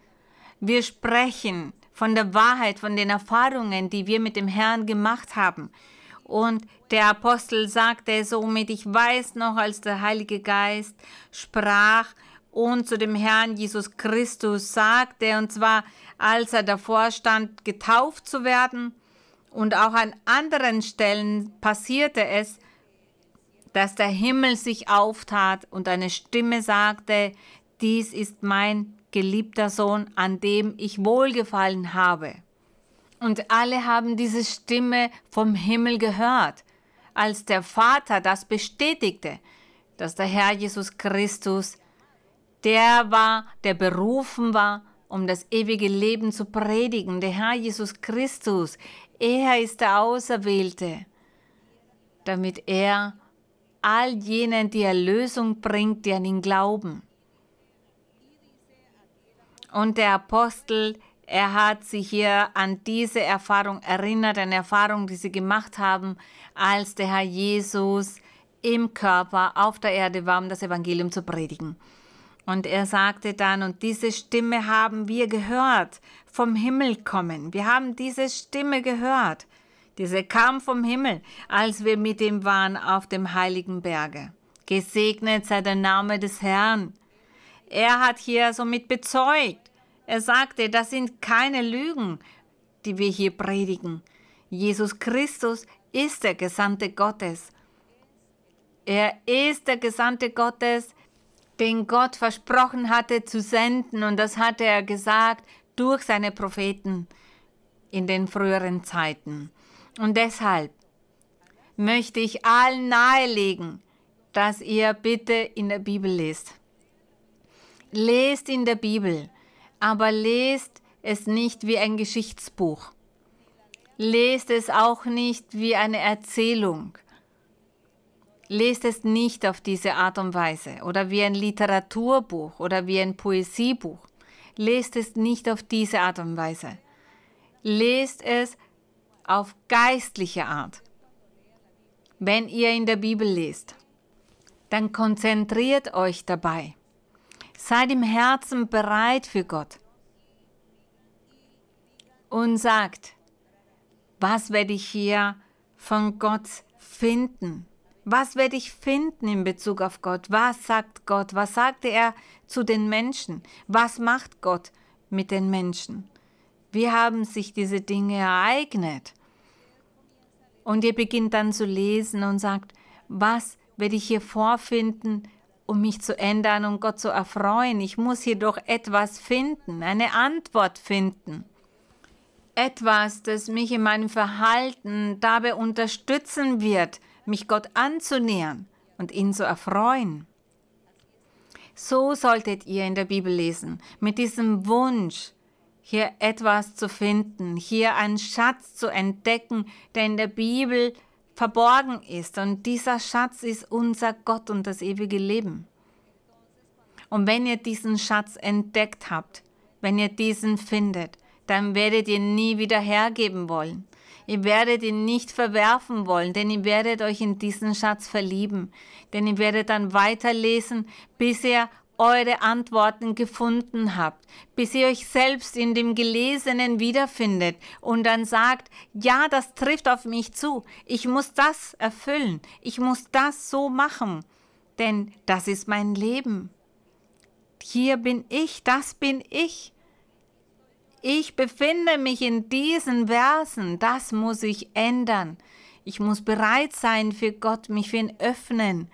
wir sprechen von der Wahrheit, von den Erfahrungen, die wir mit dem Herrn gemacht haben. Und der Apostel sagte somit, ich weiß noch, als der Heilige Geist sprach und zu dem Herrn Jesus Christus sagte, und zwar als er davor stand, getauft zu werden. Und auch an anderen Stellen passierte es, dass der Himmel sich auftat und eine Stimme sagte, dies ist mein geliebter Sohn, an dem ich wohlgefallen habe. Und alle haben diese Stimme vom Himmel gehört, als der Vater das bestätigte, dass der Herr Jesus Christus der war, der berufen war, um das ewige Leben zu predigen. Der Herr Jesus Christus, er ist der Auserwählte, damit er all jenen die Erlösung bringt, die an ihn glauben. Und der Apostel, er hat sich hier an diese Erfahrung erinnert, eine Erfahrung, die sie gemacht haben, als der Herr Jesus im Körper auf der Erde war, um das Evangelium zu predigen. Und er sagte dann, und diese Stimme haben wir gehört, vom Himmel kommen. Wir haben diese Stimme gehört. Diese kam vom Himmel, als wir mit ihm waren auf dem heiligen Berge. Gesegnet sei der Name des Herrn. Er hat hier somit bezeugt. Er sagte, das sind keine Lügen, die wir hier predigen. Jesus Christus ist der Gesandte Gottes. Er ist der Gesandte Gottes, den Gott versprochen hatte zu senden und das hatte er gesagt durch seine Propheten in den früheren Zeiten. Und deshalb möchte ich allen nahelegen, dass ihr bitte in der Bibel lest. Lest in der Bibel, aber lest es nicht wie ein Geschichtsbuch. Lest es auch nicht wie eine Erzählung. Lest es nicht auf diese Art und Weise oder wie ein Literaturbuch oder wie ein Poesiebuch. Lest es nicht auf diese Art und Weise. Lest es auf geistliche Art. Wenn ihr in der Bibel lest, dann konzentriert euch dabei. Seid im Herzen bereit für Gott und sagt, was werde ich hier von Gott finden? Was werde ich finden in Bezug auf Gott? Was sagt Gott? Was sagte er zu den Menschen? Was macht Gott mit den Menschen? Wie haben sich diese Dinge ereignet? Und ihr beginnt dann zu lesen und sagt, was werde ich hier vorfinden, um mich zu ändern und Gott zu erfreuen? Ich muss hier doch etwas finden, eine Antwort finden. Etwas, das mich in meinem Verhalten dabei unterstützen wird, mich Gott anzunähern und ihn zu erfreuen. So solltet ihr in der Bibel lesen, mit diesem Wunsch, hier etwas zu finden, hier einen Schatz zu entdecken, der in der Bibel verborgen ist. Und dieser Schatz ist unser Gott und das ewige Leben. Und wenn ihr diesen Schatz entdeckt habt, wenn ihr diesen findet, dann werdet ihr nie wieder hergeben wollen. Ihr werdet ihn nicht verwerfen wollen, denn ihr werdet euch in diesen Schatz verlieben. Denn ihr werdet dann weiterlesen, bis ihr eure Antworten gefunden habt, bis ihr euch selbst in dem Gelesenen wiederfindet und dann sagt, ja, das trifft auf mich zu, ich muss das erfüllen, ich muss das so machen, denn das ist mein Leben. Hier bin ich, das bin ich. Ich befinde mich in diesen Versen, das muss ich ändern. Ich muss bereit sein für Gott, mich für ihn öffnen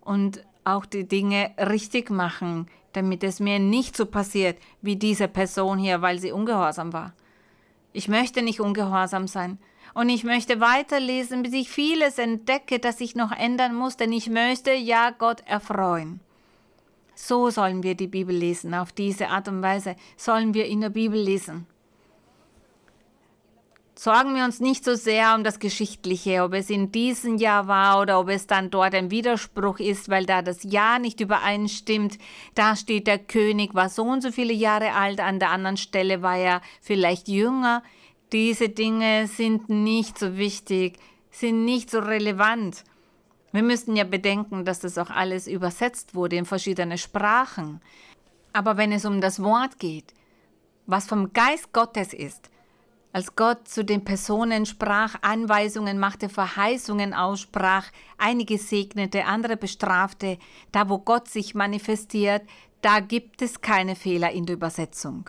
und auch die Dinge richtig machen, damit es mir nicht so passiert wie diese Person hier, weil sie ungehorsam war. Ich möchte nicht ungehorsam sein. Und ich möchte weiterlesen, bis ich vieles entdecke, das ich noch ändern muss, denn ich möchte ja Gott erfreuen. So sollen wir die Bibel lesen. Auf diese Art und Weise sollen wir in der Bibel lesen. Sorgen wir uns nicht so sehr um das Geschichtliche, ob es in diesem Jahr war oder ob es dann dort ein Widerspruch ist, weil da das Jahr nicht übereinstimmt. Da steht der König, war so und so viele Jahre alt, an der anderen Stelle war er vielleicht jünger. Diese Dinge sind nicht so wichtig, sind nicht so relevant. Wir müssen ja bedenken, dass das auch alles übersetzt wurde in verschiedene Sprachen. Aber wenn es um das Wort geht, was vom Geist Gottes ist, als Gott zu den Personen sprach, Anweisungen machte, Verheißungen aussprach, einige segnete, andere bestrafte, da wo Gott sich manifestiert, da gibt es keine Fehler in der Übersetzung.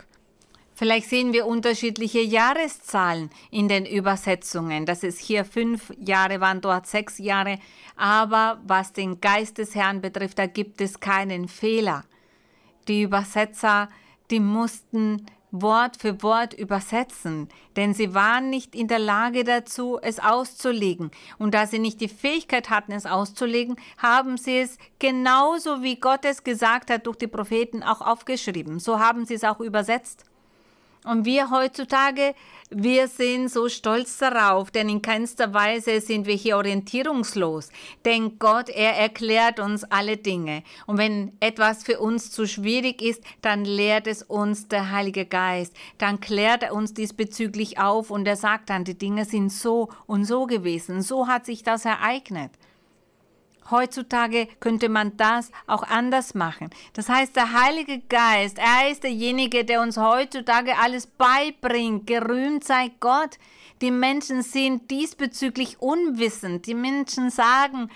Vielleicht sehen wir unterschiedliche Jahreszahlen in den Übersetzungen, dass es hier fünf Jahre waren, dort sechs Jahre, aber was den Geist des Herrn betrifft, da gibt es keinen Fehler. Die Übersetzer, die mussten Wort für Wort übersetzen, denn sie waren nicht in der Lage dazu, es auszulegen. Und da sie nicht die Fähigkeit hatten, es auszulegen, haben sie es genauso wie Gott es gesagt hat durch die Propheten auch aufgeschrieben. So haben sie es auch übersetzt. Und wir heutzutage, wir sind so stolz darauf, denn in keinster Weise sind wir hier orientierungslos. Denn Gott, er erklärt uns alle Dinge. Und wenn etwas für uns zu schwierig ist, dann lehrt es uns der Heilige Geist. Dann klärt er uns diesbezüglich auf und er sagt dann, die Dinge sind so und so gewesen. So hat sich das ereignet. Heutzutage könnte man das auch anders machen. Das heißt, der Heilige Geist, er ist derjenige, der uns heutzutage alles beibringt. Gerühmt sei Gott. Die Menschen sind diesbezüglich unwissend. Die Menschen sagen,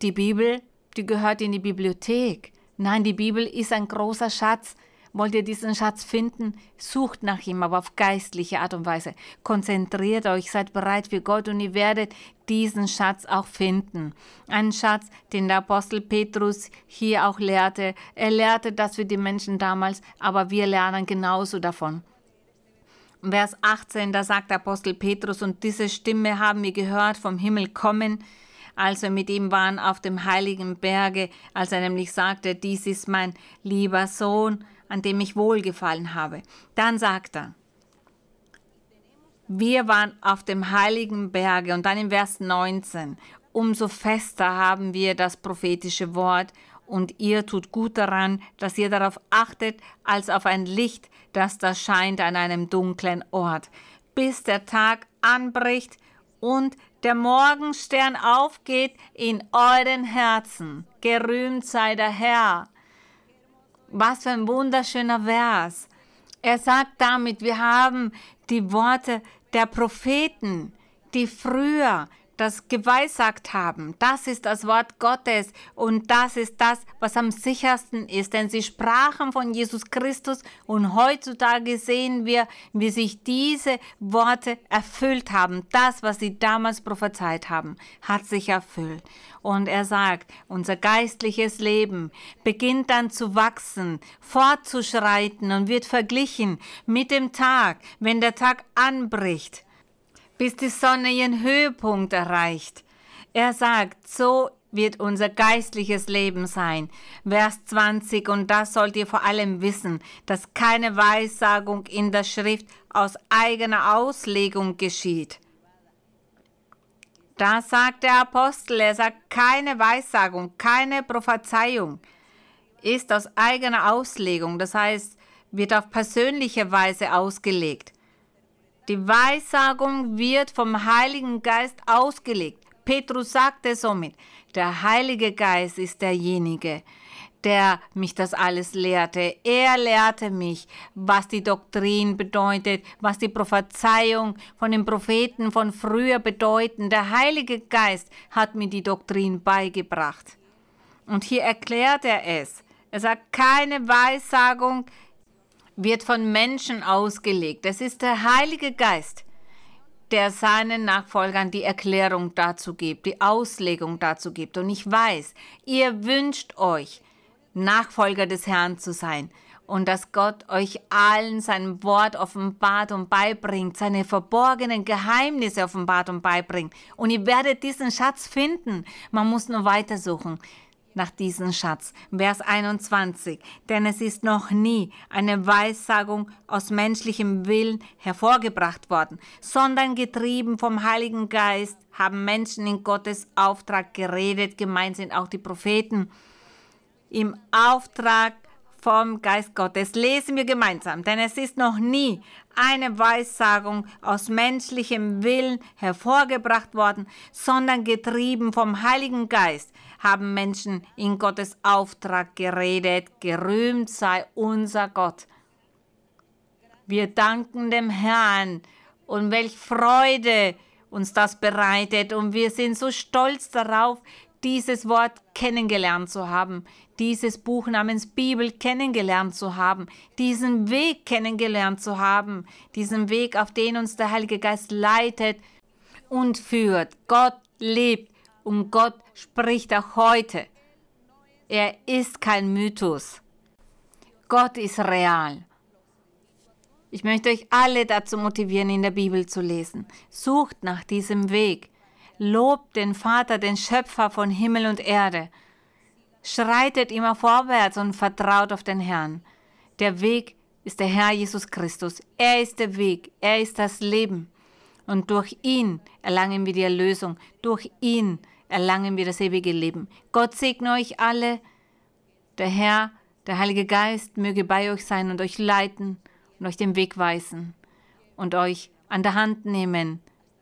die Bibel, die gehört in die Bibliothek. Nein, die Bibel ist ein großer Schatz. Wollt ihr diesen Schatz finden? Sucht nach ihm, aber auf geistliche Art und Weise. Konzentriert euch, seid bereit für Gott und ihr werdet diesen Schatz auch finden. Ein Schatz, den der Apostel Petrus hier auch lehrte. Er lehrte das für die Menschen damals, aber wir lernen genauso davon. Vers 18, da sagt der Apostel Petrus, und diese Stimme haben wir gehört vom Himmel kommen, als wir mit ihm waren auf dem heiligen Berge, als er nämlich sagte, dies ist mein lieber Sohn, an dem ich wohlgefallen habe. Dann sagt er, wir waren auf dem heiligen Berge und dann im Vers 19, umso fester haben wir das prophetische Wort und ihr tut gut daran, dass ihr darauf achtet, als auf ein Licht, das da scheint an einem dunklen Ort, bis der Tag anbricht und der Morgenstern aufgeht in euren Herzen. Gerühmt sei der Herr. Was für ein wunderschöner Vers. Er sagt damit, wir haben die Worte der Propheten, die früher das geweissagt haben. Das ist das Wort Gottes und das ist das, was am sichersten ist, denn sie sprachen von Jesus Christus und heutzutage sehen wir, wie sich diese Worte erfüllt haben. Das, was sie damals prophezeit haben, hat sich erfüllt. Und er sagt, unser geistliches Leben beginnt dann zu wachsen, fortzuschreiten und wird verglichen mit dem Tag, wenn der Tag anbricht bis die Sonne ihren Höhepunkt erreicht. Er sagt, so wird unser geistliches Leben sein. Vers 20, und das sollt ihr vor allem wissen, dass keine Weissagung in der Schrift aus eigener Auslegung geschieht. Da sagt der Apostel, er sagt, keine Weissagung, keine Prophezeiung ist aus eigener Auslegung, das heißt, wird auf persönliche Weise ausgelegt. Die Weissagung wird vom Heiligen Geist ausgelegt. Petrus sagte somit, der Heilige Geist ist derjenige, der mich das alles lehrte. Er lehrte mich, was die Doktrin bedeutet, was die Prophezeiung von den Propheten von früher bedeuten. Der Heilige Geist hat mir die Doktrin beigebracht. Und hier erklärt er es. Er sagt, keine Weissagung wird von Menschen ausgelegt. Es ist der Heilige Geist, der seinen Nachfolgern die Erklärung dazu gibt, die Auslegung dazu gibt. Und ich weiß, ihr wünscht euch, Nachfolger des Herrn zu sein und dass Gott euch allen sein Wort offenbart und beibringt, seine verborgenen Geheimnisse offenbart und beibringt. Und ihr werdet diesen Schatz finden. Man muss nur weitersuchen nach diesem Schatz. Vers 21. Denn es ist noch nie eine Weissagung aus menschlichem Willen hervorgebracht worden, sondern getrieben vom Heiligen Geist haben Menschen in Gottes Auftrag geredet, gemeint sind auch die Propheten. Im Auftrag vom Geist Gottes. Lesen wir gemeinsam, denn es ist noch nie eine Weissagung aus menschlichem Willen hervorgebracht worden, sondern getrieben vom Heiligen Geist haben Menschen in Gottes Auftrag geredet. Gerühmt sei unser Gott. Wir danken dem Herrn und welch Freude uns das bereitet und wir sind so stolz darauf, dieses Wort kennengelernt zu haben, dieses Buch namens Bibel kennengelernt zu haben, diesen Weg kennengelernt zu haben, diesen Weg, auf den uns der Heilige Geist leitet und führt. Gott lebt und Gott spricht auch heute. Er ist kein Mythos. Gott ist real. Ich möchte euch alle dazu motivieren, in der Bibel zu lesen. Sucht nach diesem Weg. Lobt den Vater, den Schöpfer von Himmel und Erde. Schreitet immer vorwärts und vertraut auf den Herrn. Der Weg ist der Herr Jesus Christus. Er ist der Weg, er ist das Leben. Und durch ihn erlangen wir die Erlösung. Durch ihn erlangen wir das ewige Leben. Gott segne euch alle. Der Herr, der Heilige Geist möge bei euch sein und euch leiten und euch den Weg weisen und euch an der Hand nehmen,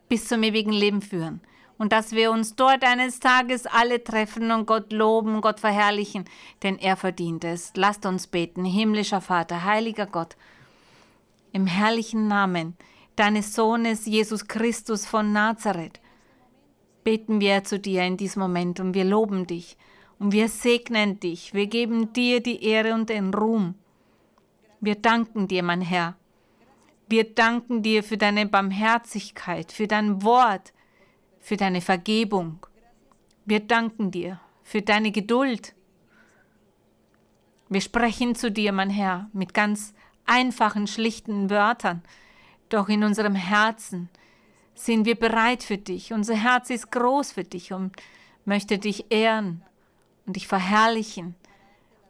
bis zum ewigen Leben führen. Und dass wir uns dort eines Tages alle treffen und Gott loben, Gott verherrlichen, denn er verdient es. Lasst uns beten, himmlischer Vater, heiliger Gott, im herrlichen Namen deines Sohnes Jesus Christus von Nazareth, beten wir zu dir in diesem Moment und wir loben dich und wir segnen dich. Wir geben dir die Ehre und den Ruhm. Wir danken dir, mein Herr. Wir danken dir für deine Barmherzigkeit, für dein Wort, für deine Vergebung. Wir danken dir für deine Geduld. Wir sprechen zu dir, mein Herr, mit ganz einfachen, schlichten Wörtern, doch in unserem Herzen sind wir bereit für dich. Unser Herz ist groß für dich und möchte dich ehren und dich verherrlichen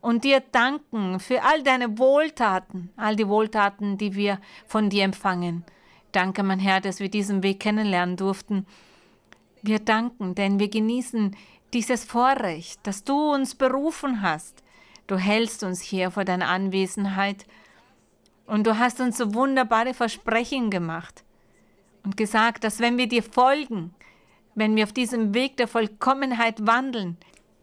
und dir danken für all deine Wohltaten, all die Wohltaten, die wir von dir empfangen. Danke, mein Herr, dass wir diesen Weg kennenlernen durften. Wir danken, denn wir genießen dieses Vorrecht, dass du uns berufen hast. Du hältst uns hier vor deiner Anwesenheit und du hast uns so wunderbare Versprechen gemacht und gesagt, dass wenn wir dir folgen, wenn wir auf diesem Weg der Vollkommenheit wandeln,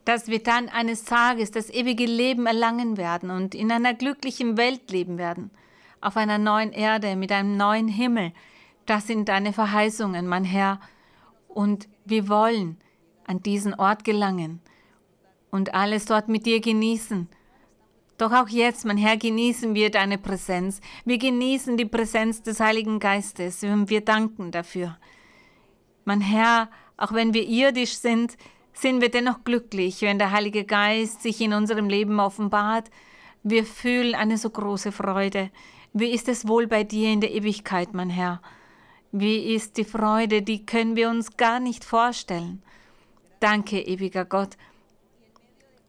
dass wir dann eines Tages das ewige Leben erlangen werden und in einer glücklichen Welt leben werden, auf einer neuen Erde mit einem neuen Himmel. Das sind deine Verheißungen, mein Herr, und wir wollen an diesen Ort gelangen und alles dort mit dir genießen. Doch auch jetzt, mein Herr, genießen wir deine Präsenz. Wir genießen die Präsenz des Heiligen Geistes und wir danken dafür. Mein Herr, auch wenn wir irdisch sind, sind wir dennoch glücklich, wenn der Heilige Geist sich in unserem Leben offenbart. Wir fühlen eine so große Freude. Wie ist es wohl bei dir in der Ewigkeit, mein Herr? Wie ist die Freude, die können wir uns gar nicht vorstellen. Danke, ewiger Gott.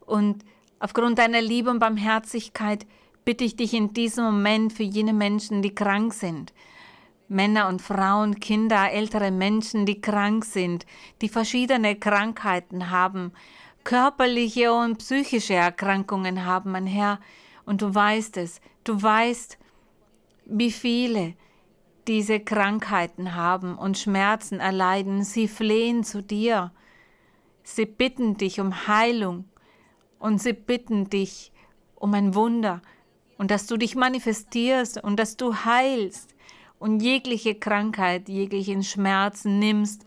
Und Aufgrund deiner Liebe und Barmherzigkeit bitte ich dich in diesem Moment für jene Menschen, die krank sind. Männer und Frauen, Kinder, ältere Menschen, die krank sind, die verschiedene Krankheiten haben, körperliche und psychische Erkrankungen haben, mein Herr. Und du weißt es, du weißt, wie viele diese Krankheiten haben und Schmerzen erleiden. Sie flehen zu dir. Sie bitten dich um Heilung und sie bitten dich um ein Wunder und dass du dich manifestierst und dass du heilst und jegliche Krankheit, jeglichen Schmerzen nimmst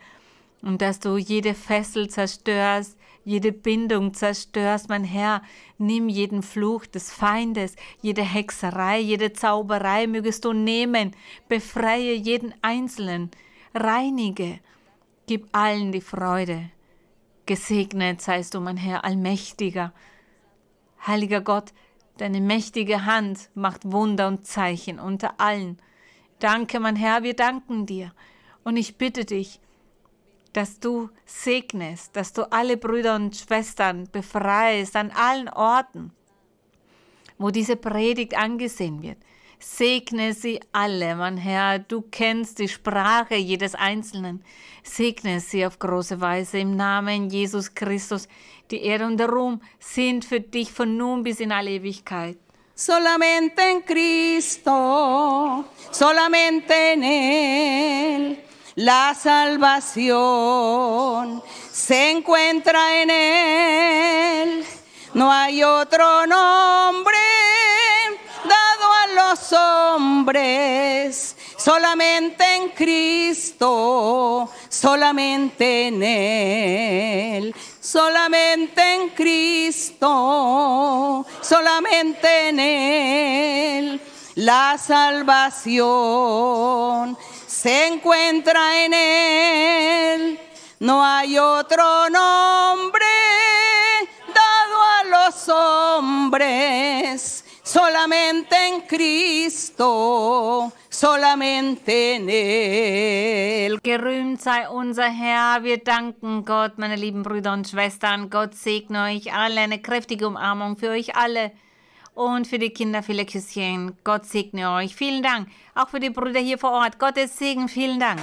und dass du jede Fessel zerstörst, jede Bindung zerstörst, mein Herr. Nimm jeden Fluch des Feindes, jede Hexerei, jede Zauberei mögest du nehmen. Befreie jeden Einzelnen, reinige, gib allen die Freude. Gesegnet seist du, mein Herr, allmächtiger. Heiliger Gott, deine mächtige Hand macht Wunder und Zeichen unter allen. Danke, mein Herr, wir danken dir. Und ich bitte dich, dass du segnest, dass du alle Brüder und Schwestern befreist an allen Orten, wo diese Predigt angesehen wird. Segne sie alle, mein Herr, du kennst die Sprache jedes Einzelnen. Segne sie auf große Weise im Namen Jesus Christus. Die Ehre und der Ruhm sind für dich von nun bis in alle Ewigkeit. Solamente en Cristo, solamente en Él, la salvación se encuentra en Él. No hay otro nombre los hombres, solamente en Cristo, solamente en Él, solamente en Cristo, solamente en Él. La salvación se encuentra en Él. No hay otro nombre dado a los hombres solamente en Cristo, solamente en Él. Gerühmt sei unser Herr, wir danken Gott, meine lieben Brüder und Schwestern. Gott segne euch alle, eine kräftige Umarmung für euch alle. und für die Kinder viele Küsschen. Gott segne euch. Vielen Dank. Auch für die Brüder hier vor Ort. Gottes Segen. Vielen Dank.